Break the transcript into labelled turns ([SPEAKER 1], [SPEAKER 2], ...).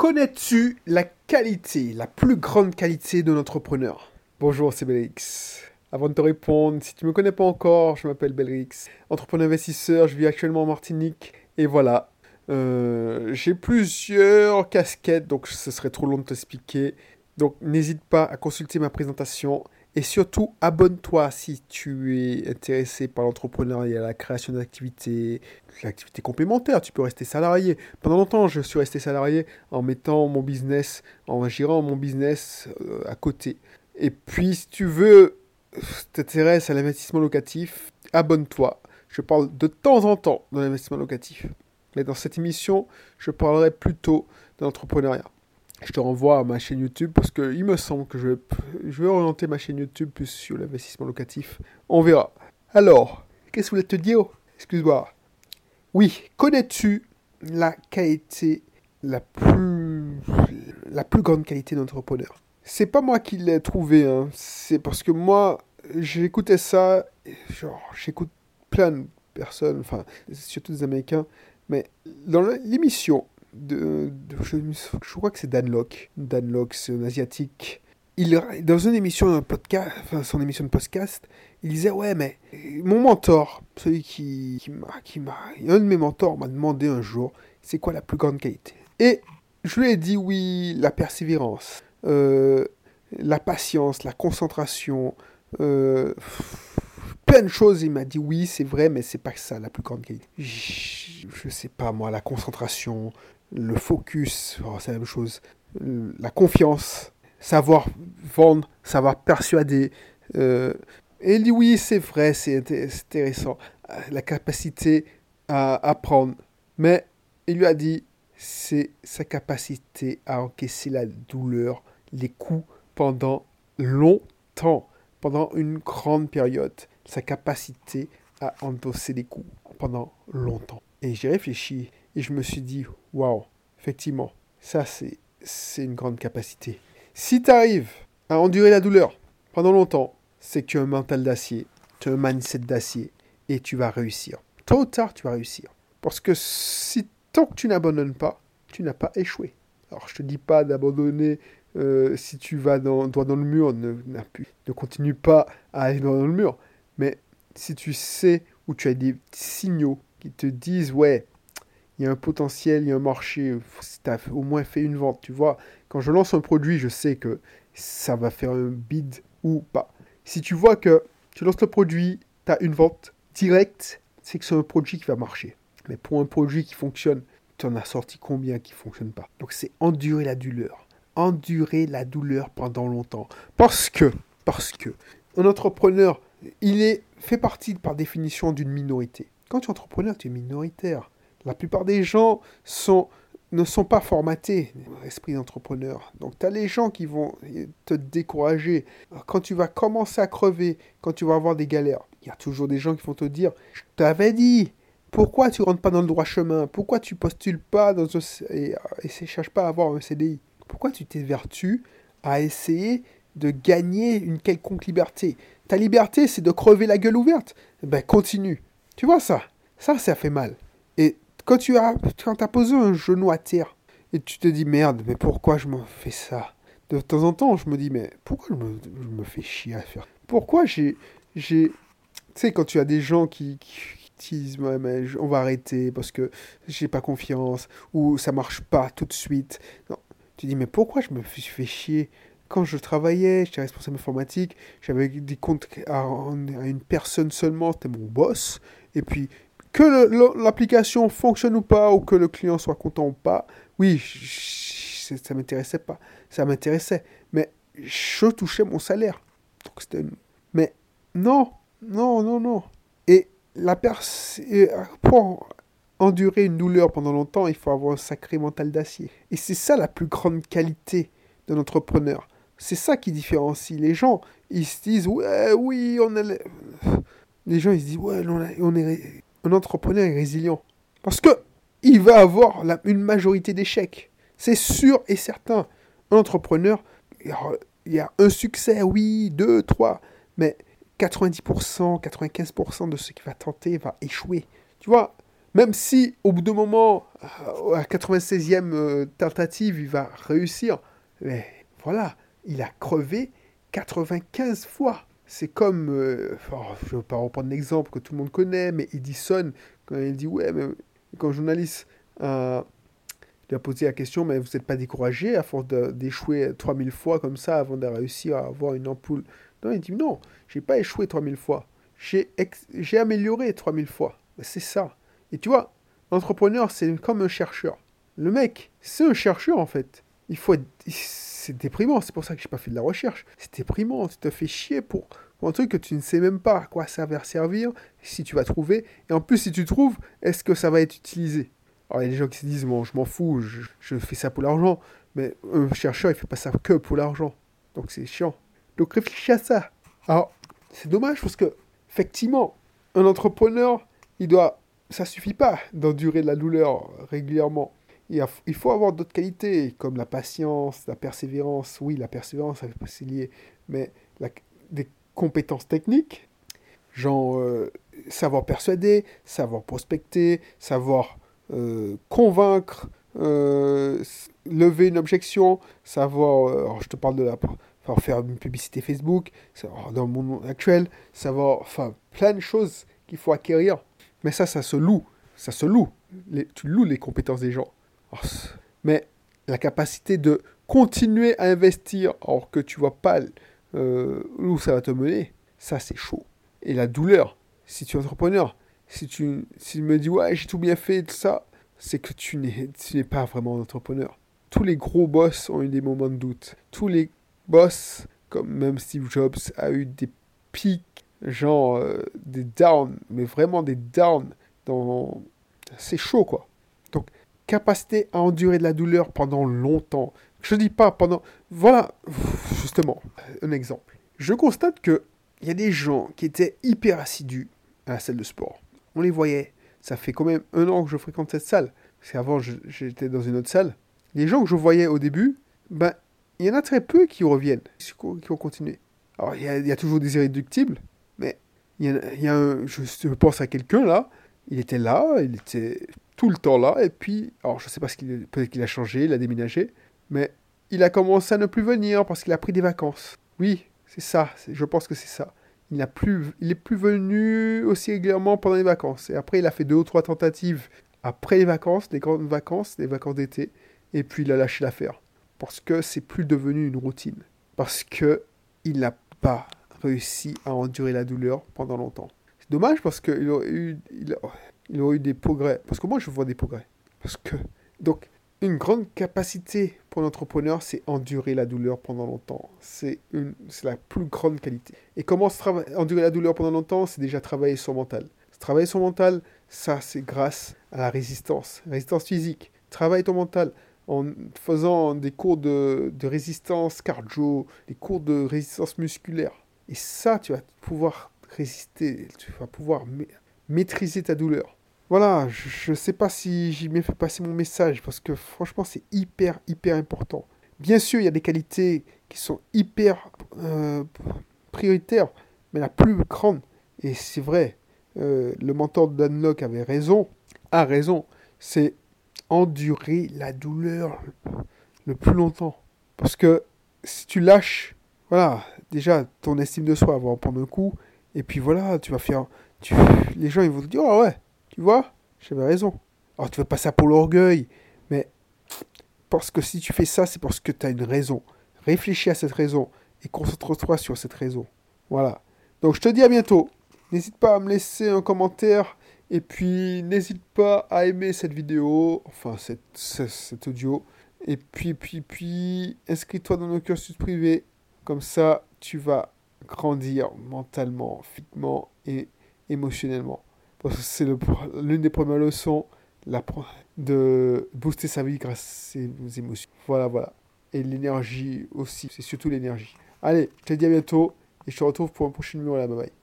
[SPEAKER 1] Connais-tu la qualité, la plus grande qualité de l'entrepreneur? Bonjour, c'est Belrix. Avant de te répondre, si tu ne me connais pas encore, je m'appelle Belrix, entrepreneur investisseur, je vis actuellement en Martinique. Et voilà, euh, j'ai plusieurs casquettes, donc ce serait trop long de t'expliquer. Donc n'hésite pas à consulter ma présentation et surtout, abonne-toi si tu es intéressé par l'entrepreneuriat, la création d'activités, l'activité complémentaire. Tu peux rester salarié. Pendant longtemps, je suis resté salarié en mettant mon business, en gérant mon business euh, à côté. Et puis, si tu veux, t'intéresses à l'investissement locatif, abonne-toi. Je parle de temps en temps de l'investissement locatif. Mais dans cette émission, je parlerai plutôt de l'entrepreneuriat je te renvoie à ma chaîne YouTube parce qu'il me semble que je vais, orienter ma chaîne YouTube plus sur l'investissement locatif. On verra. Alors, qu'est-ce que je voulais te dire? Excuse-moi. Oui, connais-tu la qualité la plus, la plus grande qualité d'entrepreneur? C'est pas moi qui l'ai trouvé, hein. c'est parce que moi, j'écoutais ça, genre, j'écoute plein de personnes, enfin, surtout des Américains, mais dans l'émission, de, je, crois que c'est Dan Locke. Dan Locke, c'est un asiatique. Il, dans une émission, un podcast, enfin son émission de podcast, il disait ouais mais mon mentor, celui qui, qui m'a, un de mes mentors m'a demandé un jour, c'est quoi la plus grande qualité? Et je lui ai dit oui, la persévérance, euh, la patience, la concentration, euh, plein de choses. Il m'a dit oui, c'est vrai, mais c'est pas ça la plus grande qualité. Je sais pas moi, la concentration, le focus, oh, c'est la même chose, la confiance, savoir vendre, savoir persuader. Euh, et oui, c'est vrai, c'est intéressant, euh, la capacité à apprendre. Mais il lui a dit, c'est sa capacité à encaisser la douleur, les coups pendant longtemps, pendant une grande période. Sa capacité à endosser les coups pendant longtemps. Et j'ai réfléchi et je me suis dit, waouh, effectivement, ça c'est, une grande capacité. Si tu arrives à endurer la douleur pendant longtemps, c'est que tu as un mental d'acier, tu as un mindset d'acier et tu vas réussir. Tôt ou tard, tu vas réussir. Parce que si tant que tu n'abandonnes pas, tu n'as pas échoué. Alors je te dis pas d'abandonner euh, si tu vas dans, droit dans le mur, ne, ne continue pas à aller droit dans le mur. Mais si tu sais où tu as des signaux qui te disent ouais, il y a un potentiel, il y a un marché, tu as au moins fait une vente, tu vois. Quand je lance un produit, je sais que ça va faire un bid ou pas. Si tu vois que tu lances le produit, tu as une vente directe, c'est que c'est un produit qui va marcher. Mais pour un produit qui fonctionne, tu en as sorti combien qui ne fonctionne pas Donc c'est endurer la douleur. Endurer la douleur pendant longtemps. Parce que, parce que, un entrepreneur, il est fait partie par définition d'une minorité. Quand tu es entrepreneur, tu es minoritaire. La plupart des gens ne sont pas formatés, esprit d'entrepreneur. Donc tu as les gens qui vont te décourager. Quand tu vas commencer à crever, quand tu vas avoir des galères, il y a toujours des gens qui vont te dire, je t'avais dit, pourquoi tu rentres pas dans le droit chemin? Pourquoi tu postules pas dans et, ne cherches pas à avoir un CDI Pourquoi tu t'évertues à essayer de gagner une quelconque liberté? Ta liberté, c'est de crever la gueule ouverte. Ben continue. Tu vois ça? Ça, ça fait mal. Quand tu as, quand as posé un genou à terre et tu te dis merde, mais pourquoi je me fais ça? De temps en temps, je me dis mais pourquoi je me, fais chier à faire? Pourquoi j'ai. j'ai tu sais, quand tu as des gens qui, disent ouais, mais on va arrêter parce que j'ai pas confiance ou ça marche pas tout de suite. Non. Tu dis mais pourquoi je me fait chier? Quand je travaillais, j'étais responsable informatique, j'avais des comptes à, à une personne seulement, c'était mon boss. Et puis que l'application fonctionne ou pas, ou que le client soit content ou pas, oui, ça m'intéressait pas. Ça m'intéressait. Mais je touchais mon salaire. Donc Mais non, non, non, non. Et la pour endurer une douleur pendant longtemps, il faut avoir un sacré mental d'acier. Et c'est ça la plus grande qualité d'un entrepreneur. C'est ça qui différencie les gens. Ils se disent, ouais, oui, on est... Les gens, ils se disent, ouais, on est un entrepreneur est résilient. Parce que il va avoir une majorité d'échecs. C'est sûr et certain. Un entrepreneur, il y a un succès, oui, deux, trois, mais 90%, 95% de ce qu'il va tenter va échouer. Tu vois, Même si, au bout d'un moment, à 96e tentative, il va réussir, mais voilà, il a crevé 95 fois. C'est comme, je ne vais pas reprendre l'exemple que tout le monde connaît, mais Edison, quand il dit, ouais, mais quand le journaliste euh, lui a posé la question, mais vous n'êtes pas découragé à force d'échouer 3000 fois comme ça avant de réussir à avoir une ampoule? Non, il dit, non, j'ai pas échoué 3000 fois. J'ai amélioré 3000 fois. C'est ça. Et tu vois, l'entrepreneur, c'est comme un chercheur. Le mec, c'est un chercheur en fait. Il faut C'est déprimant, c'est pour ça que j'ai pas fait de la recherche. C'est déprimant, tu te fais chier pour, un truc que tu ne sais même pas à quoi ça va servir, si tu vas trouver. Et en plus, si tu trouves, est-ce que ça va être utilisé? Alors, il y a des gens qui se disent, bon, je m'en fous, je, fais ça pour l'argent. Mais un chercheur, il fait pas ça que pour l'argent. Donc, c'est chiant. Donc, réfléchis à ça. Alors, c'est dommage parce que, effectivement, un entrepreneur, il doit. Ça suffit pas d'endurer de la douleur régulièrement. Il, faut avoir d'autres qualités, comme la patience, la persévérance. Oui, la persévérance, c'est lié. Mais la, des compétences techniques, genre euh, savoir persuader, savoir prospecter, savoir euh, convaincre, euh, lever une objection, savoir, je te parle de la, faire une publicité Facebook, dans le monde actuel, savoir, enfin, plein de choses qu'il faut acquérir. Mais ça, ça se loue, ça se loue. tu loues les compétences des gens. Mais la capacité de continuer à investir alors que tu vois pas euh, où ça va te mener, ça c'est chaud. Et la douleur, si tu es entrepreneur, si tu, si me dis ouais j'ai tout bien fait ça, c'est que tu n'es pas vraiment un entrepreneur. Tous les gros boss ont eu des moments de doute. Tous les boss, comme même Steve Jobs, a eu des pics, genre euh, des downs, mais vraiment des downs. C'est chaud quoi. Donc capacité à endurer de la douleur pendant longtemps, je dis pas pendant. Voilà, justement, un exemple. Je constate que il y a des gens qui étaient hyper assidus à la salle de sport. On les voyait. Ça fait quand même un an que je fréquente cette salle. Parce qu'avant, j'étais dans une autre salle. Les gens que je voyais au début, ben, il y en a très peu qui reviennent, qui ont continué. Alors, il y a, toujours des irréductibles, mais il y a, un, je, pense à quelqu'un là, il était là, il était tout le temps là, et puis, alors je sais pas ce qu'il, peut-être qu'il a changé, il a déménagé, mais il a commencé à ne plus venir parce qu'il a pris des vacances. Oui, c'est ça, je pense que c'est ça. Il n'a plus, il est plus venu aussi régulièrement pendant les vacances. Et après, il a fait deux ou trois tentatives après les vacances, les grandes vacances, les vacances d'été, et puis il a lâché l'affaire parce que c'est plus devenu une routine, parce que il n'a pas réussi à endurer la douleur pendant longtemps. C'est dommage parce qu'il aurait eu, il, il aurait eu des progrès, parce que moi je vois des progrès, parce que donc une grande capacité pour l'entrepreneur, c'est endurer la douleur pendant longtemps. C'est la plus grande qualité. Et comment endurer la douleur pendant longtemps C'est déjà travailler son mental. Travailler son mental, ça, c'est grâce à la résistance, résistance physique. Travaille ton mental en faisant des cours de, de résistance cardio, des cours de résistance musculaire. Et ça, tu vas pouvoir résister, tu vas pouvoir maîtriser ta douleur. Voilà, je ne sais pas si j'ai bien fait passer mon message parce que franchement c'est hyper hyper important. Bien sûr, il y a des qualités qui sont hyper euh, prioritaires, mais la plus grande, et c'est vrai, euh, le mentor de Locke avait raison, a raison, c'est endurer la douleur le plus longtemps. Parce que si tu lâches, voilà, déjà ton estime de soi va en prendre un coup, et puis voilà, tu vas faire. Tu, les gens ils vont te dire, oh ouais, tu vois J'avais raison. Alors tu fais pas ça pour l'orgueil, mais parce que si tu fais ça, c'est parce que tu as une raison. Réfléchis à cette raison et concentre-toi sur cette raison. Voilà. Donc je te dis à bientôt. N'hésite pas à me laisser un commentaire et puis n'hésite pas à aimer cette vidéo, enfin cette, cet audio. Et puis, puis, puis, inscris-toi dans nos cursus privés. Comme ça, tu vas grandir mentalement, physiquement et émotionnellement. C'est l'une des premières leçons la, de booster sa vie grâce à ses émotions. Voilà, voilà. Et l'énergie aussi, c'est surtout l'énergie. Allez, je te dis à bientôt et je te retrouve pour un prochain numéro là. Bye bye.